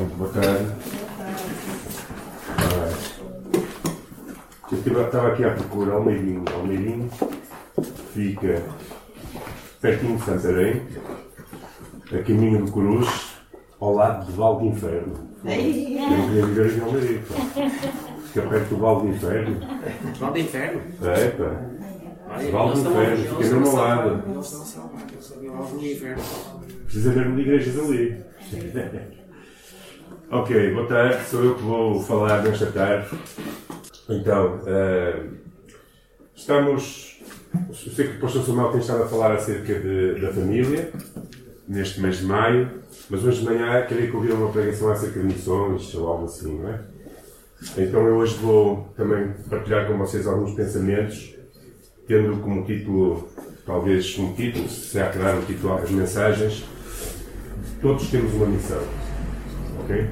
Muito boa tarde. Eu estava aqui à procura Almeirinho. Almeirinho fica pertinho de Santarém, a caminho de Cruz, ao lado de Val do Inferno. Eu não queria viver em Almeirinho. Fica perto do Val do Inferno. Val do Inferno? É, pá. Val do Inferno, fica mesmo ao lado. Do. Precisa mesmo de igrejas ali. ok, boa tarde. Sou eu que vou falar nesta tarde. Então, uh, estamos. Eu sei que o pastor Samuel tem estado a falar acerca de, da família, neste mês de maio, mas hoje de manhã queria que ouvir uma pregação acerca de missões ou algo assim, não é? Então eu hoje vou também partilhar com vocês alguns pensamentos, tendo como título, talvez um título, se há que dar um título às mensagens, todos temos uma missão, ok?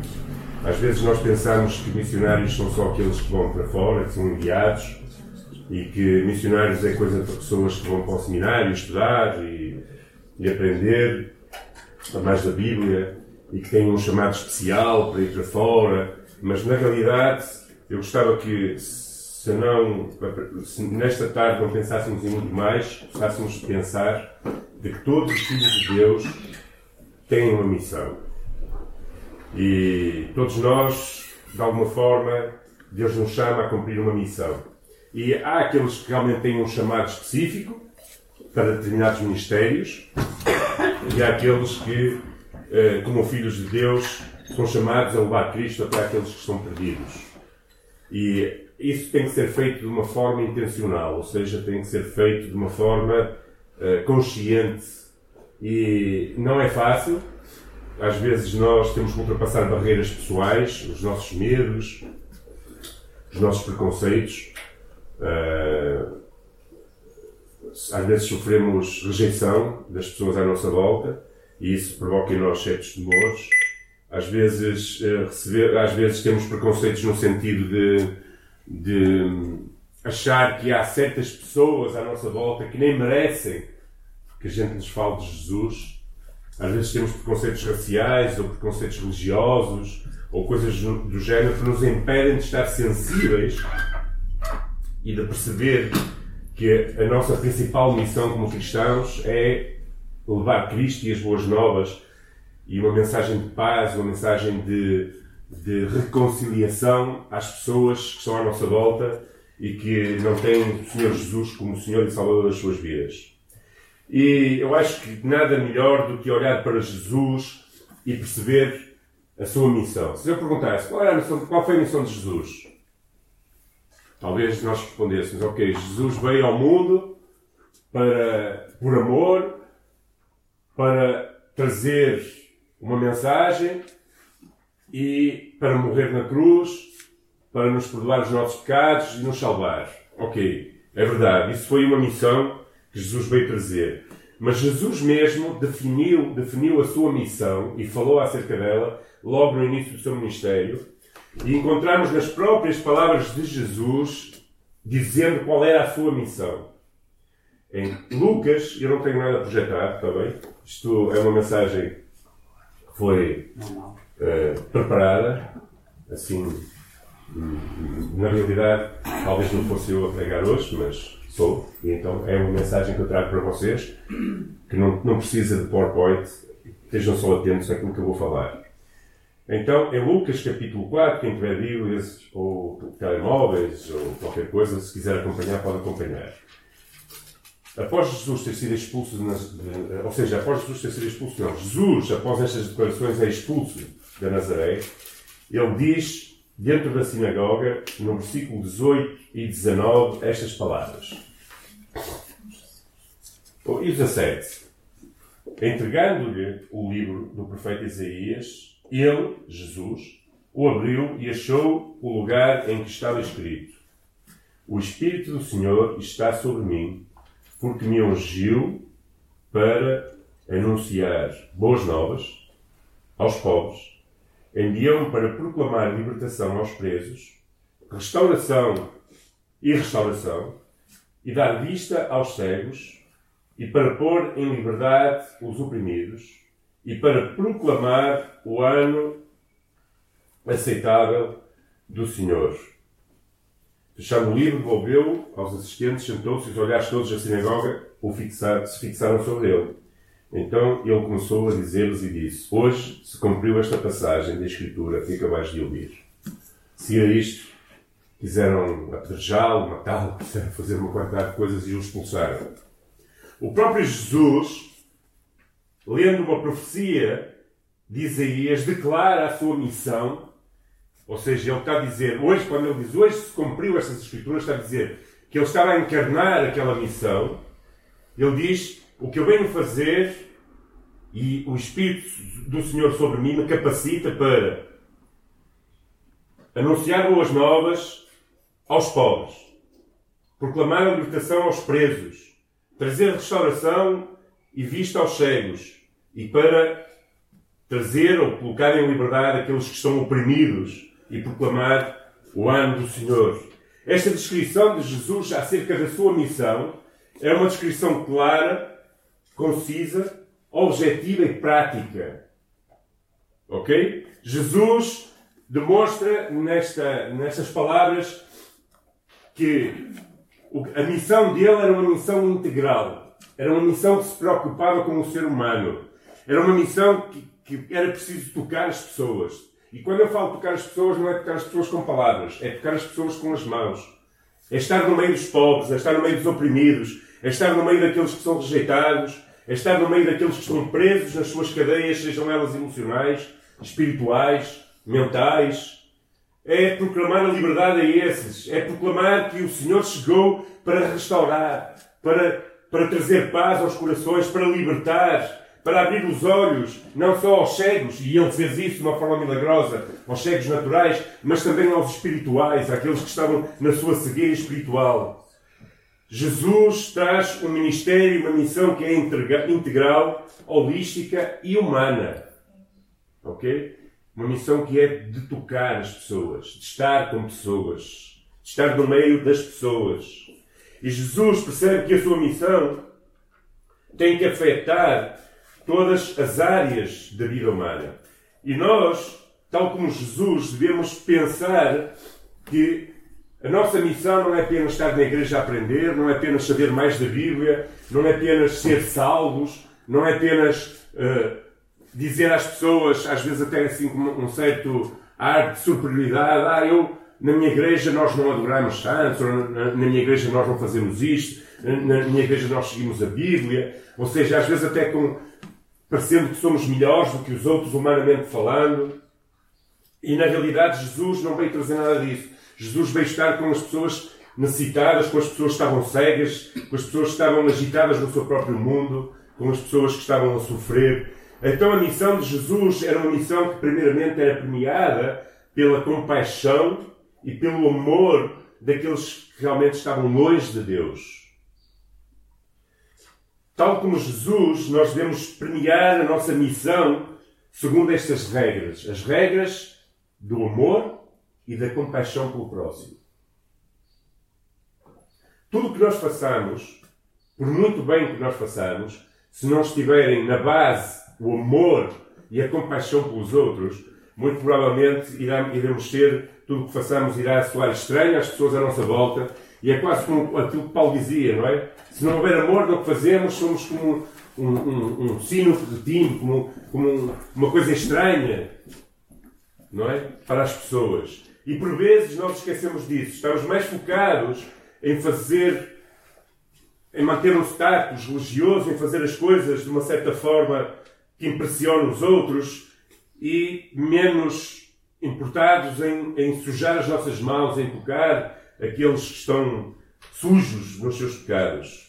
Às vezes nós pensamos que missionários são só aqueles que vão para fora, que são enviados, e que missionários é coisa para pessoas que vão para o seminário estudar e, e aprender mais da Bíblia e que têm um chamado especial para ir para fora, mas na realidade eu gostava que se não se nesta tarde não pensássemos em muito mais, passássemos a pensar de que todos os filhos de Deus têm uma missão. E todos nós, de alguma forma, Deus nos chama a cumprir uma missão. E há aqueles que realmente têm um chamado específico para determinados ministérios, e há aqueles que, eh, como filhos de Deus, são chamados a levar Cristo até aqueles que estão perdidos. E isso tem que ser feito de uma forma intencional, ou seja, tem que ser feito de uma forma uh, consciente. E não é fácil, às vezes nós temos que ultrapassar barreiras pessoais, os nossos medos, os nossos preconceitos. Uh, às vezes sofremos rejeição das pessoas à nossa volta e isso provoca em nós certos temores. Às vezes, uh, receber, às vezes temos preconceitos no sentido de, de achar que há certas pessoas à nossa volta que nem merecem que a gente lhes fale de Jesus às vezes temos preconceitos raciais ou preconceitos religiosos ou coisas do género que nos impedem de estar sensíveis e de perceber que a nossa principal missão como cristãos é levar Cristo e as boas novas e uma mensagem de paz, uma mensagem de, de reconciliação às pessoas que estão à nossa volta e que não têm o Senhor Jesus como Senhor e Salvador das suas vidas. E eu acho que nada melhor do que olhar para Jesus e perceber a sua missão. Se eu perguntasse qual, a missão, qual foi a missão de Jesus, talvez nós respondêssemos: Ok, Jesus veio ao mundo para, por amor, para trazer uma mensagem e para morrer na cruz, para nos perdoar os nossos pecados e nos salvar. Ok, é verdade, isso foi uma missão Jesus veio trazer. Mas Jesus mesmo definiu, definiu a sua missão e falou acerca dela logo no início do seu ministério. E encontramos nas próprias palavras de Jesus dizendo qual era a sua missão. Em Lucas, eu não tenho nada projetado, está bem? Isto é uma mensagem que foi uh, preparada, assim, na realidade, talvez não fosse eu a pregar hoje, mas sou, e então é uma mensagem que eu trago para vocês, que não, não precisa de PowerPoint, estejam só atentos àquilo que eu vou falar. Então, em Lucas capítulo 4, quem tiver Bíblias ou telemóveis ou qualquer coisa, se quiser acompanhar, pode acompanhar. Após Jesus ter sido expulso, ou seja, após Jesus ter sido expulso, não, Jesus, após estas declarações, é expulso da Nazaré, ele diz, dentro da sinagoga, no versículo 18 e 19, estas palavras. E 17. Entregando-lhe o livro do profeta Isaías, ele, Jesus, o abriu e achou o lugar em que estava escrito: O Espírito do Senhor está sobre mim, porque me ungiu para anunciar boas novas aos pobres, enviou-me para proclamar libertação aos presos, restauração e restauração, e dar vista aos cegos, e para pôr em liberdade os oprimidos, e para proclamar o ano aceitável do Senhor. Fechando o livro, devolveu aos assistentes, sentou-se e os olhares todos da sinagoga o fixar, se fixaram sobre ele. Então ele começou a dizer-lhes e disse: Hoje se cumpriu esta passagem da Escritura que acabais de ouvir. Se a isto, quiseram apedrejá-lo, matá-lo, fazer uma quantidade de coisas e o expulsaram. O próprio Jesus, lendo uma profecia de Isaías, declara a sua missão. Ou seja, ele está a dizer, hoje, quando ele diz hoje se cumpriu estas escrituras, está a dizer que ele estava a encarnar aquela missão. Ele diz: O que eu venho fazer e o Espírito do Senhor sobre mim me capacita para anunciar boas novas aos pobres, proclamar a libertação aos presos, trazer restauração e vista aos cegos e para trazer ou colocar em liberdade aqueles que estão oprimidos e proclamar o ano do Senhor. Esta descrição de Jesus acerca da sua missão é uma descrição clara, concisa, objetiva e prática. Ok? Jesus demonstra nesta, nestas palavras que a missão dele era uma missão integral. Era uma missão que se preocupava com o ser humano. Era uma missão que, que era preciso tocar as pessoas. E quando eu falo tocar as pessoas, não é tocar as pessoas com palavras, é tocar as pessoas com as mãos. É estar no meio dos pobres, é estar no meio dos oprimidos, é estar no meio daqueles que são rejeitados, é estar no meio daqueles que estão presos nas suas cadeias, sejam elas emocionais, espirituais, mentais, é proclamar a liberdade a esses, é proclamar que o Senhor chegou para restaurar, para, para trazer paz aos corações, para libertar, para abrir os olhos, não só aos cegos, e ele fez isso de uma forma milagrosa, aos cegos naturais, mas também aos espirituais, àqueles que estavam na sua cegueira espiritual. Jesus traz um ministério, uma missão que é integral, holística e humana. Ok? Uma missão que é de tocar as pessoas, de estar com pessoas, de estar no meio das pessoas. E Jesus percebe que a sua missão tem que afetar todas as áreas da vida humana. E nós, tal como Jesus, devemos pensar que a nossa missão não é apenas estar na igreja a aprender, não é apenas saber mais da Bíblia, não é apenas ser salvos, não é apenas uh, dizer às pessoas, às vezes até assim com um certo ar de superioridade, ah, eu, na minha igreja nós não adoramos na, na minha igreja nós não fazemos isto, na minha igreja nós seguimos a Bíblia, ou seja, às vezes até com, parecendo que somos melhores do que os outros, humanamente falando. E na realidade Jesus não veio trazer nada disso. Jesus veio estar com as pessoas necessitadas, com as pessoas que estavam cegas, com as pessoas que estavam agitadas no seu próprio mundo, com as pessoas que estavam a sofrer, então a missão de Jesus era uma missão que primeiramente era premiada pela compaixão e pelo amor daqueles que realmente estavam longe de Deus. Tal como Jesus, nós devemos premiar a nossa missão segundo estas regras. As regras do amor e da compaixão pelo próximo. Tudo o que nós façamos, por muito bem que nós façamos, se não estiverem na base o amor e a compaixão pelos outros, muito provavelmente irá, iremos ter, tudo o que façamos irá soar estranho às pessoas à nossa volta, e é quase como aquilo que Paulo dizia, não é? Se não houver amor no que fazemos, somos como um, um, um sino de timbre, como, como uma coisa estranha, não é? Para as pessoas. E por vezes nós esquecemos disso. Estamos mais focados em fazer, em manter um status religioso, em fazer as coisas de uma certa forma que impressionam os outros e menos importados em, em sujar as nossas mãos, em tocar aqueles que estão sujos nos seus pecados.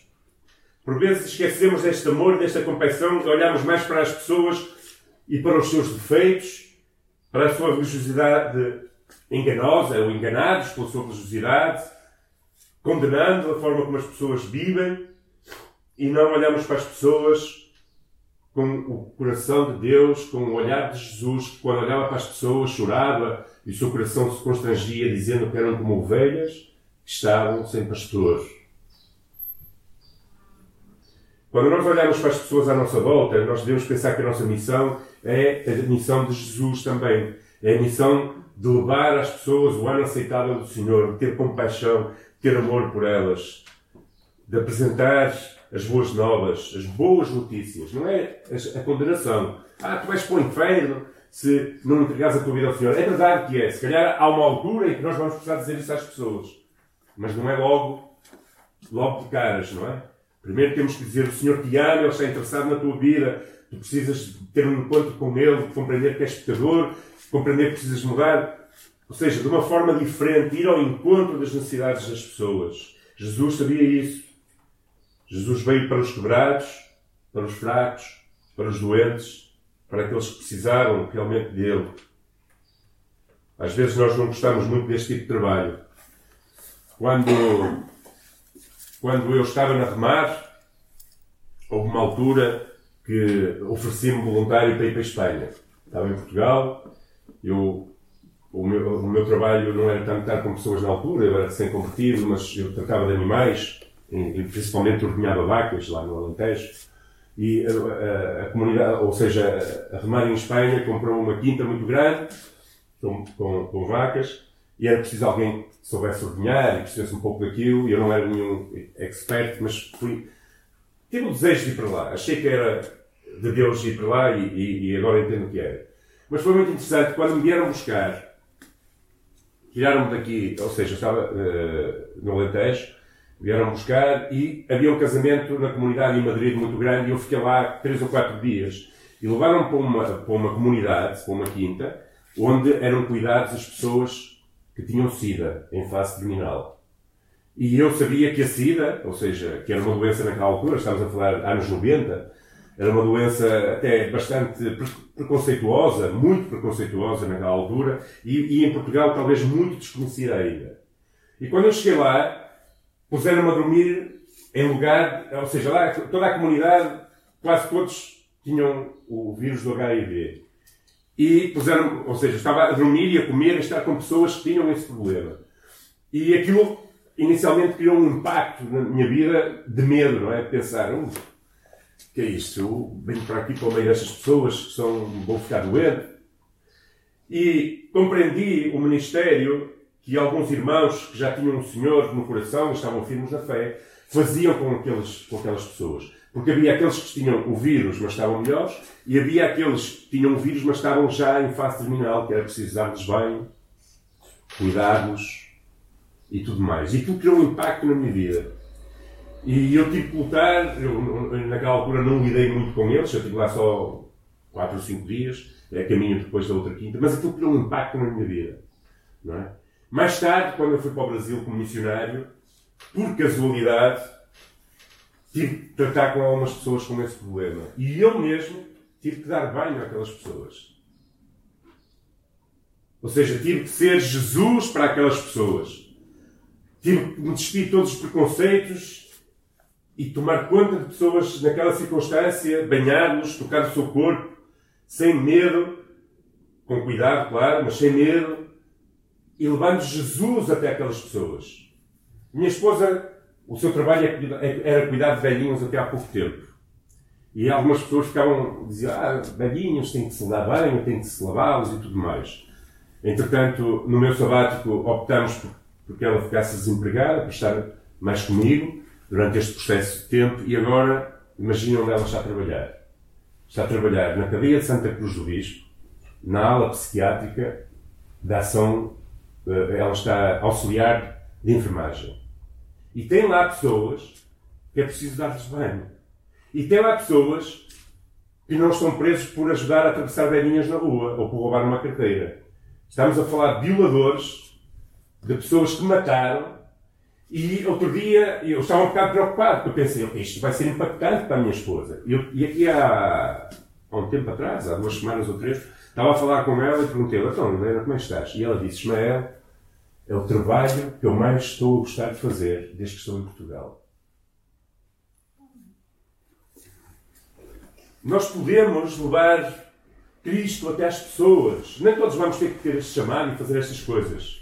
Por vezes esquecemos deste amor, desta compaixão, olhamos mais para as pessoas e para os seus defeitos, para a sua religiosidade enganosa ou enganados pela sua religiosidade, condenando a forma como as pessoas vivem e não olhamos para as pessoas com o coração de Deus, com o olhar de Jesus, que quando olhava para as pessoas chorava e o seu coração se constrangia, dizendo que eram como ovelhas que estavam sem pastor. Quando nós olhamos para as pessoas à nossa volta, nós devemos pensar que a nossa missão é a missão de Jesus também. É a missão de levar às pessoas o ano aceitável do Senhor, de ter compaixão, de ter amor por elas, de apresentar as boas novas, as boas notícias. Não é a condenação. Ah, tu vais para o inferno se não entregares a tua vida ao Senhor. É verdade que é. Se calhar há uma altura em que nós vamos precisar dizer isso às pessoas. Mas não é logo, logo de caras, não é? Primeiro temos que dizer o Senhor te ama, Ele está interessado na tua vida, tu precisas ter um encontro com Ele, compreender que és pecador, compreender que precisas mudar. Ou seja, de uma forma diferente, ir ao encontro das necessidades das pessoas. Jesus sabia isso. Jesus veio para os quebrados, para os fracos, para os doentes, para aqueles que precisaram realmente dele. Às vezes nós não gostamos muito deste tipo de trabalho. Quando, quando eu estava na Remar, houve uma altura que ofereci-me voluntário para ir para a Espanha. Estava em Portugal, eu, o, meu, o meu trabalho não era tanto estar com pessoas na altura, eu era recém-convertido, mas eu tratava de animais, e, principalmente ordenhava vacas lá no Alentejo. E a, a, a, comunidade, ou seja, a Remar em Espanha comprou uma quinta muito grande, com, com, com vacas, e era preciso alguém que soubesse ordenhar e percebesse um pouco daquilo, e eu não era nenhum expert, mas fui. Tive o desejo de ir para lá. Achei que era de Deus ir para lá e, e, e agora entendo que era. Mas foi muito interessante quando me vieram buscar, tiraram-me daqui, ou seja, estava uh, no Alentejo, vieram buscar e havia um casamento na comunidade em Madrid muito grande e eu fiquei lá três ou quatro dias. E levaram-me para uma, para uma comunidade, para uma quinta, onde eram cuidados as pessoas que tinham SIDA em fase terminal. E eu sabia que a SIDA, ou seja, que era uma doença naquela altura, estamos a falar anos 90, era uma doença até bastante preconceituosa, muito preconceituosa naquela altura, e, e em Portugal talvez muito desconhecida ainda. E quando eu cheguei lá, puseram-me a dormir em lugar, ou seja, lá toda a comunidade, quase todos tinham o vírus do HIV. E puseram, ou seja, estava a dormir e a comer e estar com pessoas que tinham esse problema. E aquilo inicialmente criou um impacto na minha vida de medo, não é? Pensar, uh, que é isto? Eu venho para aqui para o meio destas pessoas que são, vão ficar doentes. E compreendi o ministério que alguns irmãos que já tinham o Senhor no coração, estavam firmes na fé, faziam com, aqueles, com aquelas pessoas. Porque havia aqueles que tinham o vírus, mas estavam melhores, e havia aqueles que tinham o vírus, mas estavam já em fase terminal, que era preciso dar-lhes bem, cuidar-los e tudo mais. E tudo criou um impacto na minha vida. E eu tive que lutar, eu, naquela altura não lidei muito com eles, eu estive lá só 4 ou 5 dias, é caminho depois da outra quinta, mas aquilo criou um impacto na minha vida. Não é? Mais tarde, quando eu fui para o Brasil como missionário, por casualidade, tive que tratar com algumas pessoas com esse problema. E eu mesmo tive que dar banho àquelas pessoas. Ou seja, tive que ser Jesus para aquelas pessoas. Tive que me despir de todos os preconceitos e tomar conta de pessoas naquela circunstância, banhar-los, tocar o seu corpo, sem medo, com cuidado, claro, mas sem medo, e levando Jesus até aquelas pessoas. Minha esposa, o seu trabalho é é, era cuidar de velhinhos até há pouco tempo. E algumas pessoas ficavam, diziam, ah, velhinhos têm que se lavar bem, têm que se lavá-los e tudo mais. Entretanto, no meu sabático, optamos por, por que ela ficasse desempregada, para estar mais comigo durante este processo de tempo, e agora, imaginem onde ela está a trabalhar. Está a trabalhar na cadeia de Santa Cruz do Bispo, na ala psiquiátrica da ação ela está auxiliar de enfermagem. E tem lá pessoas que é preciso dar-lhes banho. E tem lá pessoas que não estão presos por ajudar a atravessar velhinhas na rua ou por roubar uma carteira. Estamos a falar de violadores, de pessoas que mataram. E outro dia eu estava um bocado preocupado, porque eu pensei, isto vai ser impactante para a minha esposa. E, eu, e aqui há, há um tempo atrás, há duas semanas ou três, estava a falar com ela e perguntei-lhe, então, Helena, como é que estás? E ela disse, Ismael, é o trabalho que eu mais estou a gostar de fazer desde que estou em Portugal. Nós podemos levar Cristo até às pessoas. Nem todos vamos ter que ter este chamado e fazer estas coisas.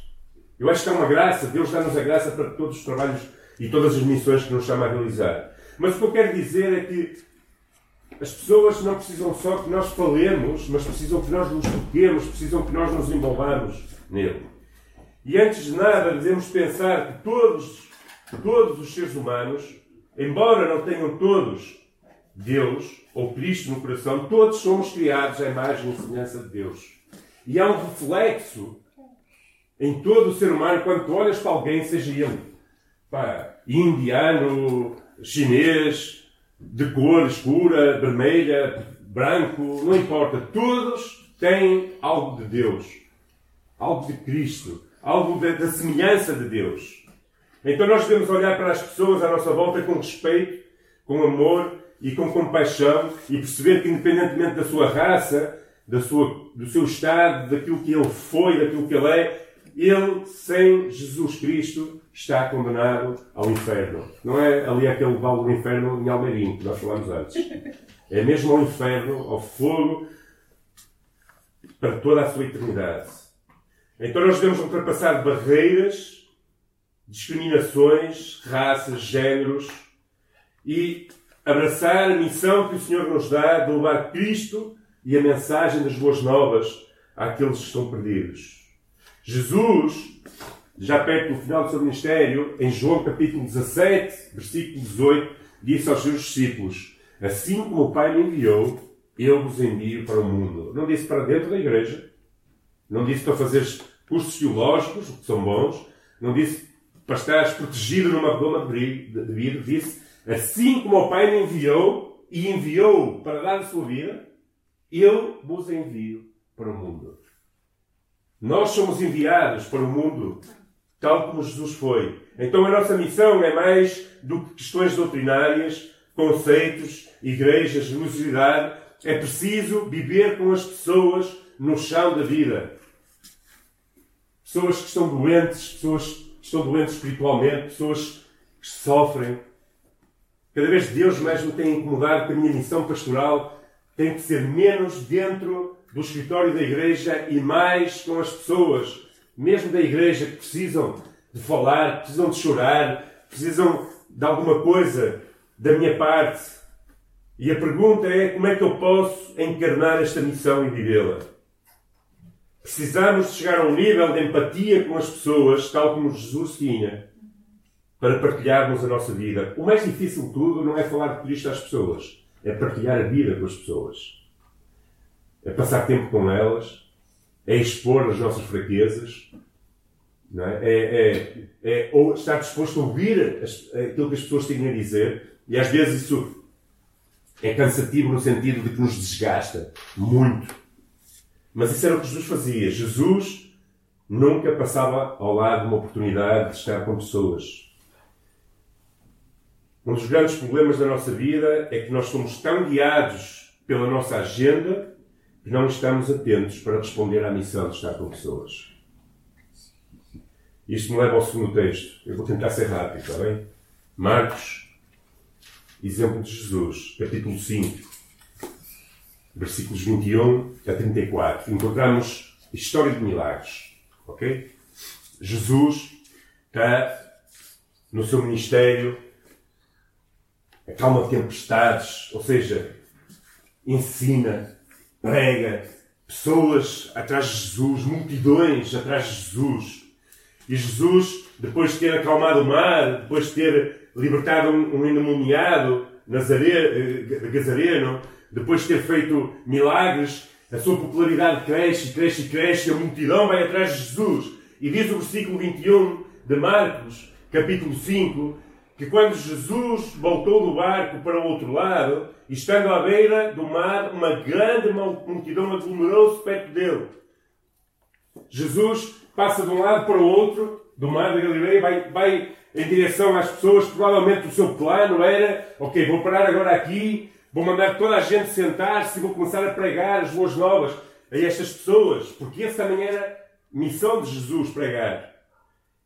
Eu acho que é uma graça. Deus dá-nos a graça para todos os trabalhos e todas as missões que nos chama a realizar. Mas o que eu quero dizer é que as pessoas não precisam só que nós falemos, mas precisam que nós nos toquemos, precisam que nós nos envolvamos nele. E antes de nada, devemos pensar que todos, todos os seres humanos, embora não tenham todos Deus ou Cristo no coração, todos somos criados à imagem e semelhança de Deus. E há um reflexo em todo o ser humano quando olhas para alguém, seja ele pá, indiano, chinês, de cor escura, vermelha, branco, não importa. Todos têm algo de Deus, algo de Cristo, algo da, da semelhança de Deus. Então nós devemos olhar para as pessoas à nossa volta com respeito, com amor e com compaixão e perceber que, independentemente da sua raça, da sua, do seu estado, daquilo que ele foi, daquilo que ele é, ele, sem Jesus Cristo, está condenado ao inferno. Não é ali aquele vale do inferno em Almeirinho, que nós falámos antes. É mesmo ao inferno, ao fogo, para toda a sua eternidade. Então nós devemos ultrapassar barreiras, discriminações, raças, géneros e abraçar a missão que o Senhor nos dá de levar Cristo e a mensagem das boas novas àqueles que estão perdidos. Jesus, já perto do final do seu ministério, em João capítulo 17, versículo 18, disse aos seus discípulos: Assim como o Pai me enviou, eu vos envio para o mundo. Não disse para dentro da igreja, não disse para fazer cursos teológicos, que são bons, não disse para estares protegido numa redoma de vidro, disse: Assim como o Pai me enviou e enviou para dar a sua vida, eu vos envio para o mundo. Nós somos enviados para o mundo tal como Jesus foi. Então a nossa missão é mais do que questões doutrinárias, conceitos, igrejas, religiosidade. É preciso viver com as pessoas no chão da vida. Pessoas que estão doentes, pessoas que estão doentes espiritualmente, pessoas que sofrem. Cada vez Deus mais me tem incomodado que a minha missão pastoral tem que ser menos dentro do escritório da igreja e mais com as pessoas, mesmo da igreja, que precisam de falar, precisam de chorar, precisam de alguma coisa da minha parte. E a pergunta é como é que eu posso encarnar esta missão e vivê-la? Precisamos de chegar a um nível de empatia com as pessoas, tal como Jesus tinha, para partilharmos a nossa vida. O mais difícil de tudo não é falar de Cristo às pessoas, é partilhar a vida com as pessoas é passar tempo com elas, é expor as nossas fraquezas, é? É, é, é ou estar disposto a ouvir as, aquilo que as pessoas têm a dizer, e às vezes isso é cansativo no sentido de que nos desgasta muito. Mas isso era o que Jesus fazia. Jesus nunca passava ao lado de uma oportunidade de estar com pessoas. Um dos grandes problemas da nossa vida é que nós somos tão guiados pela nossa agenda que não estamos atentos para responder à missão de estar com pessoas. Isto me leva ao segundo texto. Eu vou tentar ser rápido, está bem? Marcos, exemplo de Jesus, capítulo 5, versículos 21 a 34. Encontramos história de milagres. Ok? Jesus está no seu ministério, acalma tempestades, ou seja, ensina, prega, pessoas atrás de Jesus, multidões atrás de Jesus. E Jesus, depois de ter acalmado o mar, depois de ter libertado um, um endemoniado Nazare, eh, Gazareno, depois de ter feito milagres, a sua popularidade cresce, cresce cresce, a multidão vai atrás de Jesus. E diz o versículo 21 de Marcos, capítulo 5, que quando Jesus voltou do barco para o outro lado, estando à beira do mar, uma grande multidão aglomerou-se perto dele. Jesus passa de um lado para o outro do mar da Galileia, vai, vai em direção às pessoas. Provavelmente o seu plano era: ok, vou parar agora aqui, vou mandar toda a gente sentar-se e vou começar a pregar as boas novas a estas pessoas, porque essa também era missão de Jesus pregar.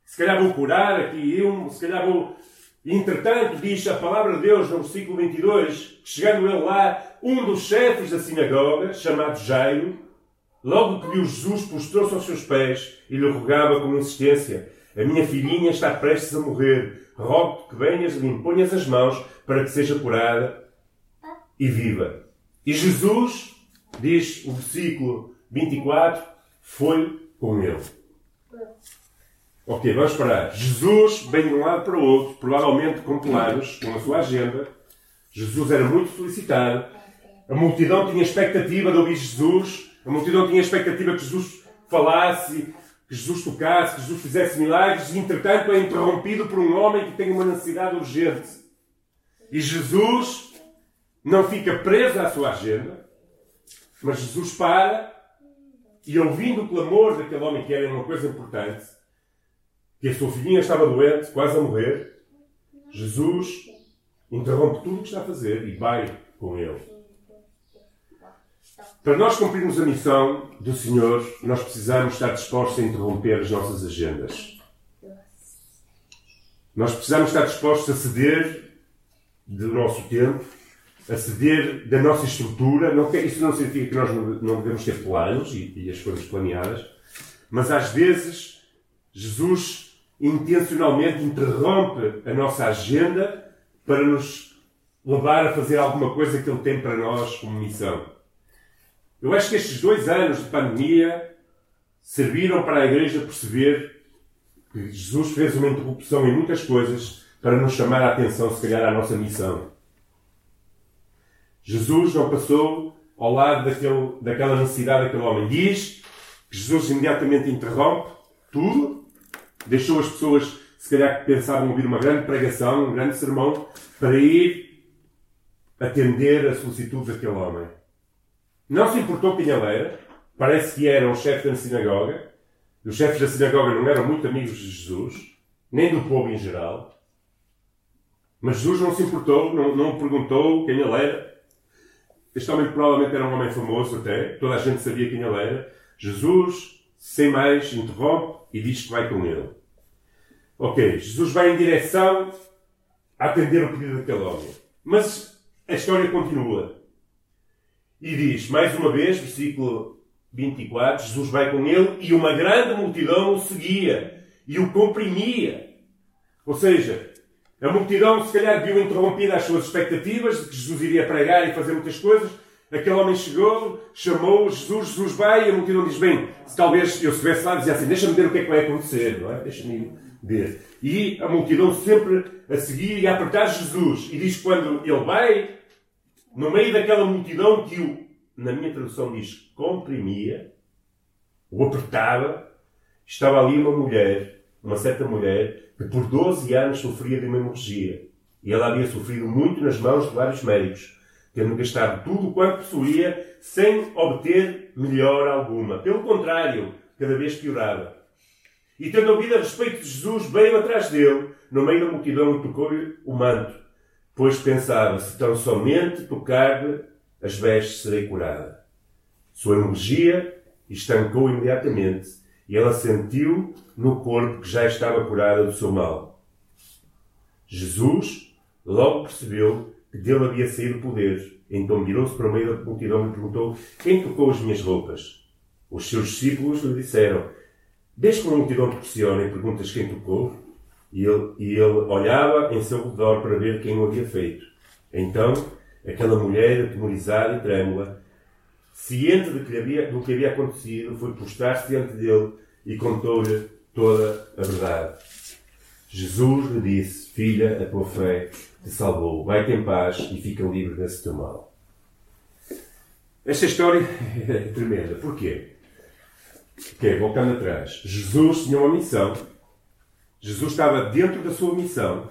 Se calhar vou curar aqui um, se calhar vou Entretanto, diz a palavra de Deus no versículo 22, chegando ele lá, um dos chefes da sinagoga, chamado Jairo, logo que viu Jesus, prostrou-se aos seus pés e lhe rogava com insistência: A minha filhinha está prestes a morrer. Rogo-te que venhas e lhe imponhas as mãos para que seja curada e viva. E Jesus, diz o versículo 24, foi com ele. Ok, vamos parar. Jesus, bem de um lado para o outro, provavelmente com planos, com a sua agenda. Jesus era muito solicitado. A multidão tinha expectativa de ouvir Jesus. A multidão tinha expectativa que Jesus falasse, que Jesus tocasse, que Jesus fizesse milagres. E, entretanto, é interrompido por um homem que tem uma necessidade urgente. E Jesus não fica preso à sua agenda, mas Jesus para e, ouvindo o clamor daquele homem que era uma coisa importante, que a sua filhinha estava doente, quase a morrer, Jesus interrompe tudo o que está a fazer e vai com ele. Para nós cumprirmos a missão do Senhor, nós precisamos estar dispostos a interromper as nossas agendas. Nós precisamos estar dispostos a ceder do nosso tempo, a ceder da nossa estrutura. Não, isso não significa que nós não devemos ter planos e, e as coisas planeadas, mas às vezes Jesus intencionalmente interrompe a nossa agenda para nos levar a fazer alguma coisa que Ele tem para nós como missão. Eu acho que estes dois anos de pandemia serviram para a Igreja perceber que Jesus fez uma interrupção em muitas coisas para nos chamar a atenção, se calhar, à nossa missão. Jesus não passou ao lado daquele, daquela necessidade daquele homem. Diz que Jesus imediatamente interrompe tudo, deixou as pessoas, se calhar, que pensavam ouvir uma grande pregação, um grande sermão, para ir atender a solicitude daquele homem. Não se importou quem ele era, parece que era um chefe da sinagoga. Os chefes da sinagoga não eram muito amigos de Jesus, nem do povo em geral. Mas Jesus não se importou, não, não perguntou quem ele era. Este homem provavelmente era um homem famoso até, toda a gente sabia quem ele era. Jesus, sem mais, interrompe e diz que vai com ele. Ok, Jesus vai em direção a atender o pedido daquele homem. Mas a história continua. E diz, mais uma vez, versículo 24, Jesus vai com ele e uma grande multidão o seguia e o comprimia. Ou seja, a multidão se calhar viu interrompida as suas expectativas de que Jesus iria pregar e fazer muitas coisas. Aquele homem chegou, chamou Jesus, Jesus vai e a multidão diz, bem, se talvez eu estivesse lá dizia assim, deixa-me ver o que é que vai acontecer, não é? Deixa-me ver. E a multidão sempre a seguir e a apertar Jesus. E diz quando ele vai, no meio daquela multidão que o, na minha tradução diz, comprimia, o apertava, estava ali uma mulher, uma certa mulher, que por 12 anos sofria de uma hemorragia. E ela havia sofrido muito nas mãos de vários médicos, tendo gastado tudo o quanto possuía sem obter melhora alguma. Pelo contrário, cada vez piorava. E tendo ouvido a respeito de Jesus, veio atrás dele, no meio da multidão, e tocou-lhe o manto, pois pensava, se tão somente tocar-lhe as vestes, serei curada. Sua hemorragia estancou imediatamente, e ela sentiu no corpo que já estava curada do seu mal. Jesus logo percebeu que dele havia saído poder. Então virou-se para o meio da multidão e perguntou: Quem tocou as minhas roupas? Os seus discípulos lhe disseram: Desde que a multidão te pressiona e perguntas quem tocou, e ele, e ele olhava em seu redor para ver quem o havia feito. Então, aquela mulher, atemorizada e trêmula, ciente de que havia, do que havia acontecido, foi postrar-se diante dele e contou-lhe toda a verdade. Jesus lhe disse: Filha, a tua fé te salvou. Vai-te em paz e fica livre desse teu mal. Esta história é tremenda. Porquê? Ok, voltando atrás. Jesus tinha uma missão. Jesus estava dentro da sua missão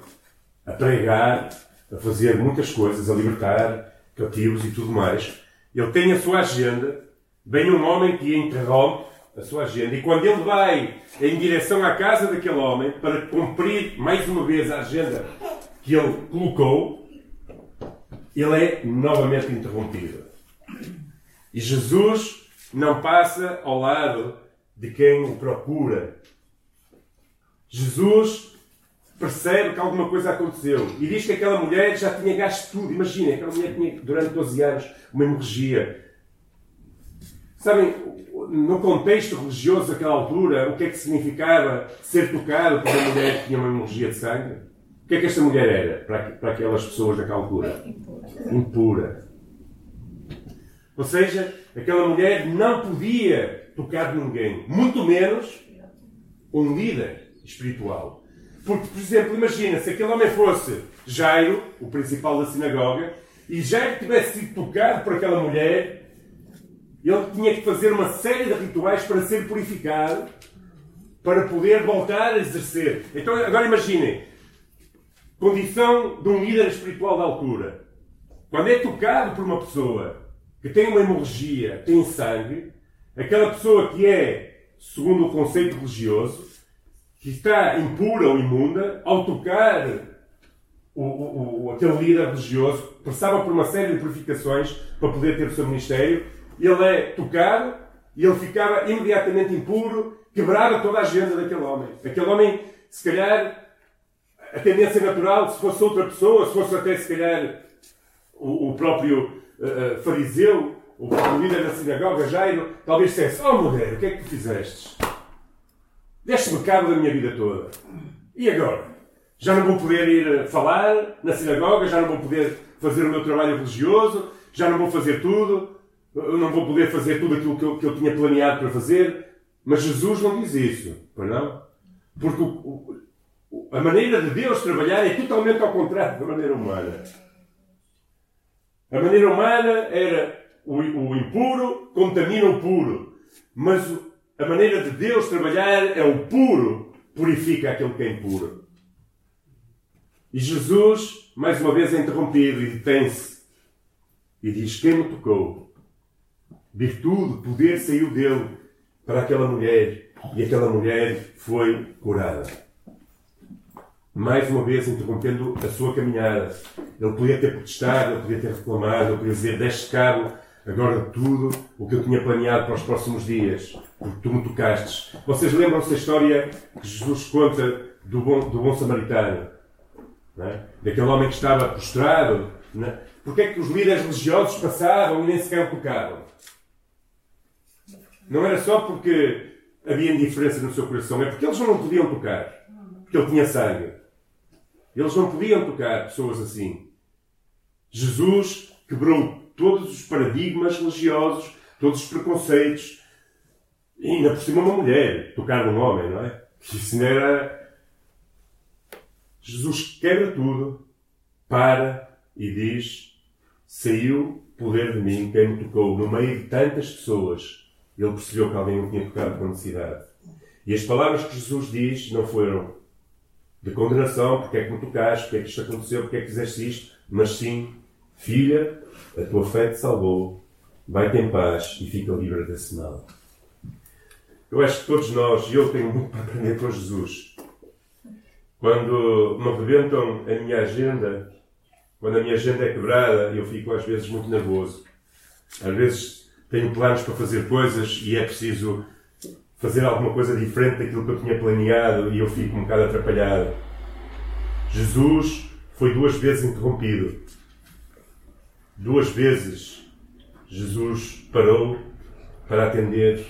a pregar, a fazer muitas coisas, a libertar cativos e tudo mais. Ele tem a sua agenda. Vem um homem que interrompe a sua agenda. E quando ele vai em direção à casa daquele homem para cumprir mais uma vez a agenda que ele colocou, ele é novamente interrompido. E Jesus não passa ao lado de quem o procura. Jesus percebe que alguma coisa aconteceu e diz que aquela mulher já tinha gasto tudo. Imaginem, aquela mulher tinha durante 12 anos uma hemorragia. Sabem, no contexto religioso daquela altura, o que é que significava ser tocado por uma mulher que tinha uma hemorragia de sangue? O que é que esta mulher era para, para aquelas pessoas daquela altura? Impura. Ou seja, aquela mulher não podia tocar ninguém, muito menos um líder espiritual. Porque, por exemplo, imagina se aquele homem fosse Jairo, o principal da sinagoga, e Jairo tivesse sido tocado por aquela mulher, ele tinha que fazer uma série de rituais para ser purificado, para poder voltar a exercer. Então, agora imaginem, condição de um líder espiritual da altura. Quando é tocado por uma pessoa que tem uma hemorragia, tem sangue, aquela pessoa que é, segundo o conceito religioso, que está impura ou imunda, ao tocar o, o, o, aquele líder religioso, passava por uma série de purificações para poder ter o seu ministério, ele é tocado e ele ficava imediatamente impuro, quebrava toda a agenda daquele homem. Aquele homem, se calhar, a tendência natural, se fosse outra pessoa, se fosse até, se calhar, o, o próprio uh, fariseu, o, o, líder da sinagoga, Jairo, talvez dissesse: Oh mulher, o que é que tu fizeste? Deste-me cabo da minha vida toda. E agora? Já não vou poder ir falar na sinagoga, já não vou poder fazer o meu trabalho religioso, já não vou fazer tudo, eu não vou poder fazer tudo aquilo que eu, que eu tinha planeado para fazer. Mas Jesus não diz isso, não? Porque o, o, a maneira de Deus trabalhar é totalmente ao contrário da maneira humana. A maneira humana era o, o impuro contamina o puro. Mas a maneira de Deus trabalhar é o puro purifica aquele que é impuro. E Jesus, mais uma vez, é interrompido e detém-se. E diz: Quem me tocou? Virtude, poder saiu dele para aquela mulher. E aquela mulher foi curada mais uma vez interrompendo a sua caminhada. Ele podia ter protestado, ele podia ter reclamado, ele podia dizer: Deste cabo agora tudo o que eu tinha planeado para os próximos dias, porque tu me tocastes. Vocês lembram-se da história que Jesus conta do bom, do bom samaritano? É? Daquele homem que estava prostrado. É? Porquê é que os líderes religiosos passavam e nem sequer tocavam? Não era só porque havia indiferença no seu coração, é porque eles não podiam tocar. Porque ele tinha sangue. Eles não podiam tocar pessoas assim. Jesus quebrou todos os paradigmas religiosos, todos os preconceitos. E ainda por cima uma mulher, tocar num homem, não é? Isso não era. Jesus quebra tudo, para e diz: Saiu poder de mim quem me tocou. No meio de tantas pessoas, ele percebeu que alguém o tinha tocado com necessidade. E as palavras que Jesus diz não foram de condenação, porque é que me tocaste, porque é que isto aconteceu, porque é que fizeste isto, mas sim, filha, a tua fé te salvou, vai-te em paz e fica livre desse mal. Eu acho que todos nós, e eu tenho muito para aprender com Jesus, quando me rebentam a minha agenda, quando a minha agenda é quebrada, eu fico às vezes muito nervoso. Às vezes tenho planos para fazer coisas e é preciso fazer alguma coisa diferente daquilo que eu tinha planeado e eu fico um bocado atrapalhado. Jesus foi duas vezes interrompido. Duas vezes Jesus parou para atender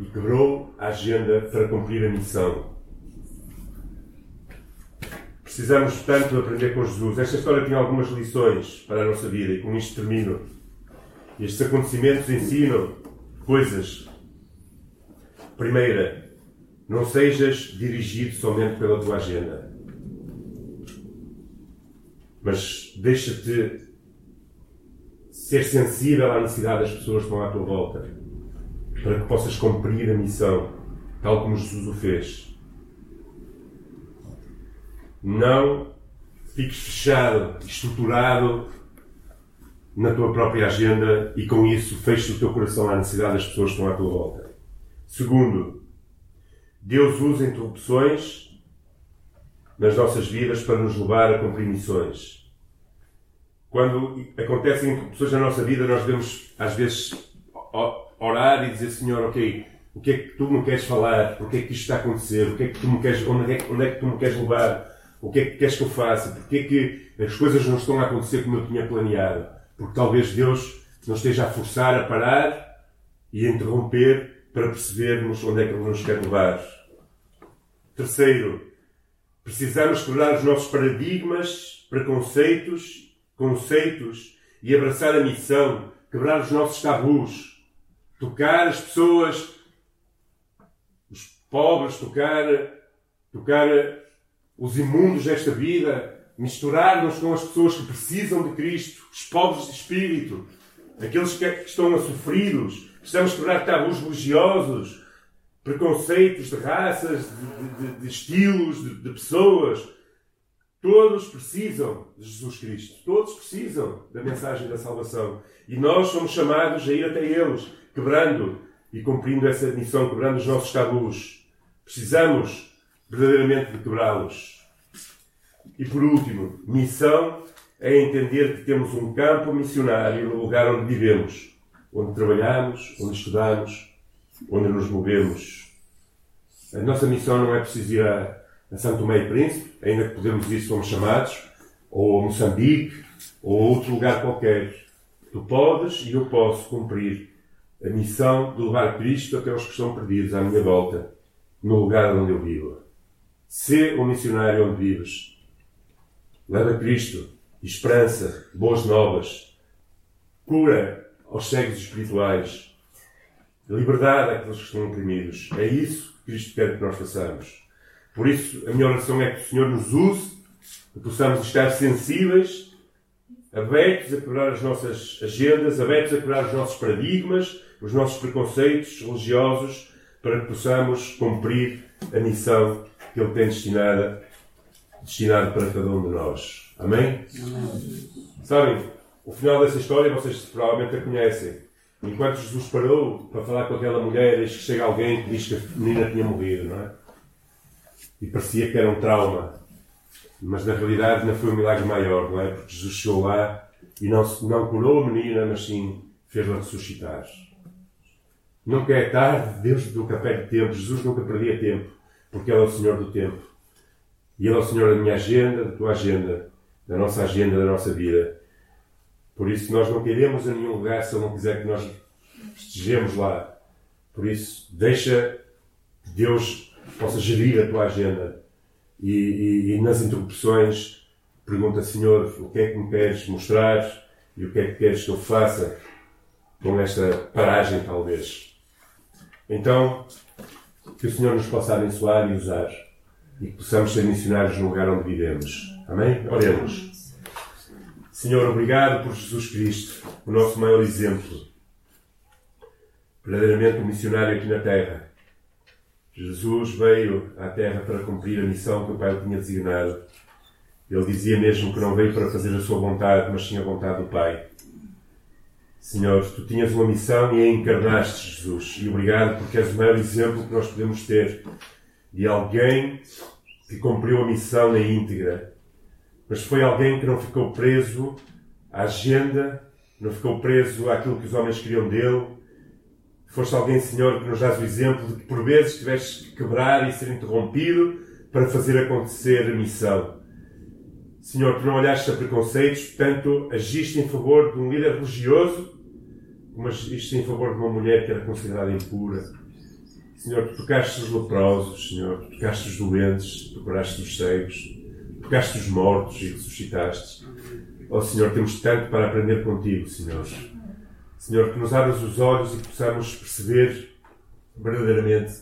e quebrou a agenda para cumprir a missão. Precisamos tanto aprender com Jesus. Esta história tem algumas lições para a nossa vida e com isto termino. Estes acontecimentos ensinam coisas Primeira, não sejas dirigido somente pela tua agenda, mas deixa-te ser sensível à necessidade das pessoas que estão à tua volta, para que possas cumprir a missão, tal como Jesus o fez. Não fiques fechado, estruturado na tua própria agenda e com isso feches o teu coração à necessidade das pessoas que estão à tua volta. Segundo, Deus usa interrupções nas nossas vidas para nos levar a cumprir missões. Quando acontecem interrupções na nossa vida, nós devemos, às vezes, orar e dizer: Senhor, ok, o que é que tu me queres falar? O que é que isto está a acontecer? O que é que tu me queres, onde, é, onde é que tu me queres levar? O que é que queres que eu faça? Porquê é que as coisas não estão a acontecer como eu tinha planeado? Porque talvez Deus não esteja a forçar a parar e a interromper para percebermos onde é que Ele nos quer levar. Terceiro, precisamos quebrar os nossos paradigmas, preconceitos, conceitos e abraçar a missão quebrar os nossos tabus, tocar as pessoas, os pobres, tocar, tocar os imundos desta vida, misturar-nos com as pessoas que precisam de Cristo, os pobres de espírito, aqueles que estão a sofridos. Precisamos quebrar tabus religiosos, preconceitos de raças, de, de, de estilos, de, de pessoas. Todos precisam de Jesus Cristo. Todos precisam da mensagem da salvação. E nós somos chamados a ir até eles, quebrando e cumprindo essa missão, quebrando os nossos tabus. Precisamos verdadeiramente de quebrá-los. E por último, missão é entender que temos um campo missionário no lugar onde vivemos, onde trabalhamos, onde estudamos, onde nos movemos. A nossa missão não é preciso ir a, a Santo e Príncipe, ainda que podemos ir se somos chamados, ou a Moçambique, ou a outro lugar qualquer. Tu podes e eu posso cumprir a missão de levar Cristo até os que estão perdidos à minha volta, no lugar onde eu vivo. Sê o missionário onde vives. Leva Cristo, esperança, boas novas, cura aos cegos espirituais, liberdade àqueles que estão oprimidos. É isso que Cristo quer que nós façamos. Por isso, a minha oração é que o Senhor nos use, que possamos estar sensíveis, abertos a quebrar as nossas agendas, abertos a quebrar os nossos paradigmas, os nossos preconceitos religiosos, para que possamos cumprir a missão que Ele tem destinada destinado para cada um de nós. Amém? Amém? Sabem, o final dessa história vocês provavelmente a conhecem. Enquanto Jesus parou para falar com aquela mulher, eis que chega alguém que diz que a menina tinha morrido, não é? E parecia que era um trauma. Mas na realidade não foi um milagre maior, não é? Porque Jesus chegou lá e não, não curou a menina, mas sim fez-la ressuscitar. Nunca é tarde, Deus nunca perde tempo, Jesus nunca perdia tempo, porque Ele é o Senhor do tempo. E Ele é o Senhor da minha agenda, da tua agenda, da nossa agenda, da nossa vida. Por isso, nós não queremos a nenhum lugar se Ele não quiser que nós estejamos lá. Por isso, deixa que Deus possa gerir a tua agenda. E, e, e nas interrupções, pergunta, Senhor, o que é que me queres mostrar e o que é que queres que eu faça com esta paragem, talvez. Então, que o Senhor nos possa abençoar e usar e que possamos ser missionários no lugar onde vivemos. Amém? Oremos. Senhor, obrigado por Jesus Cristo, o nosso maior exemplo. Verdadeiramente um missionário aqui na Terra. Jesus veio à Terra para cumprir a missão que o Pai tinha designado. Ele dizia mesmo que não veio para fazer a sua vontade, mas sim a vontade do Pai. Senhor, tu tinhas uma missão e a encarnaste, Jesus. E obrigado porque és o maior exemplo que nós podemos ter de alguém que cumpriu a missão na íntegra. Mas foi alguém que não ficou preso à agenda, não ficou preso àquilo que os homens queriam dele. Foste alguém, Senhor, que nos dás o exemplo de que por vezes tiveste que quebrar e ser interrompido para fazer acontecer a missão. Senhor, tu não olhaste a preconceitos, portanto, agiste em favor de um líder religioso, como agiste em favor de uma mulher que era considerada impura Senhor, tu tocaste os leprosos, Senhor, tu tocaste os doentes, tu curaste os cegos, tocaste os mortos e ressuscitaste. Oh Senhor, temos tanto para aprender contigo, Senhor. Senhor, que nos abras os olhos e possamos perceber verdadeiramente,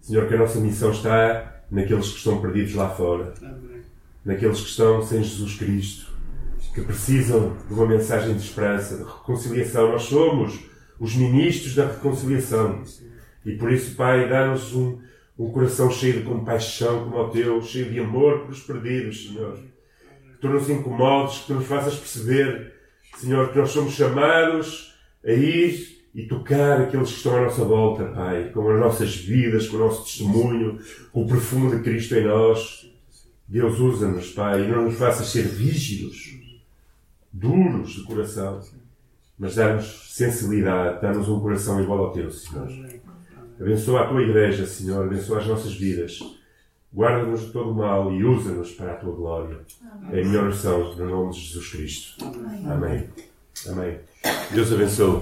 Senhor, que a nossa missão está naqueles que estão perdidos lá fora, naqueles que estão sem Jesus Cristo, que precisam de uma mensagem de esperança, de reconciliação. Nós somos os ministros da reconciliação. E por isso, Pai, dá-nos um, um coração cheio de compaixão como o teu, cheio de amor por os perdidos, Senhor. Que tu nos incomodes, que tu nos faças perceber, Senhor, que nós somos chamados a ir e tocar aqueles que estão à nossa volta, Pai, com as nossas vidas, com o nosso testemunho, com o perfume de Cristo em nós. Deus usa-nos, Pai, e não nos faças ser rígidos, duros de coração, mas dá-nos sensibilidade, dá-nos um coração igual ao teu, Senhor. Abençoa a tua igreja, Senhor, abençoa as nossas vidas. Guarda-nos de todo o mal e usa-nos para a tua glória. É a minha oração, no nome de Jesus Cristo. Amém. Amém. Deus abençoe.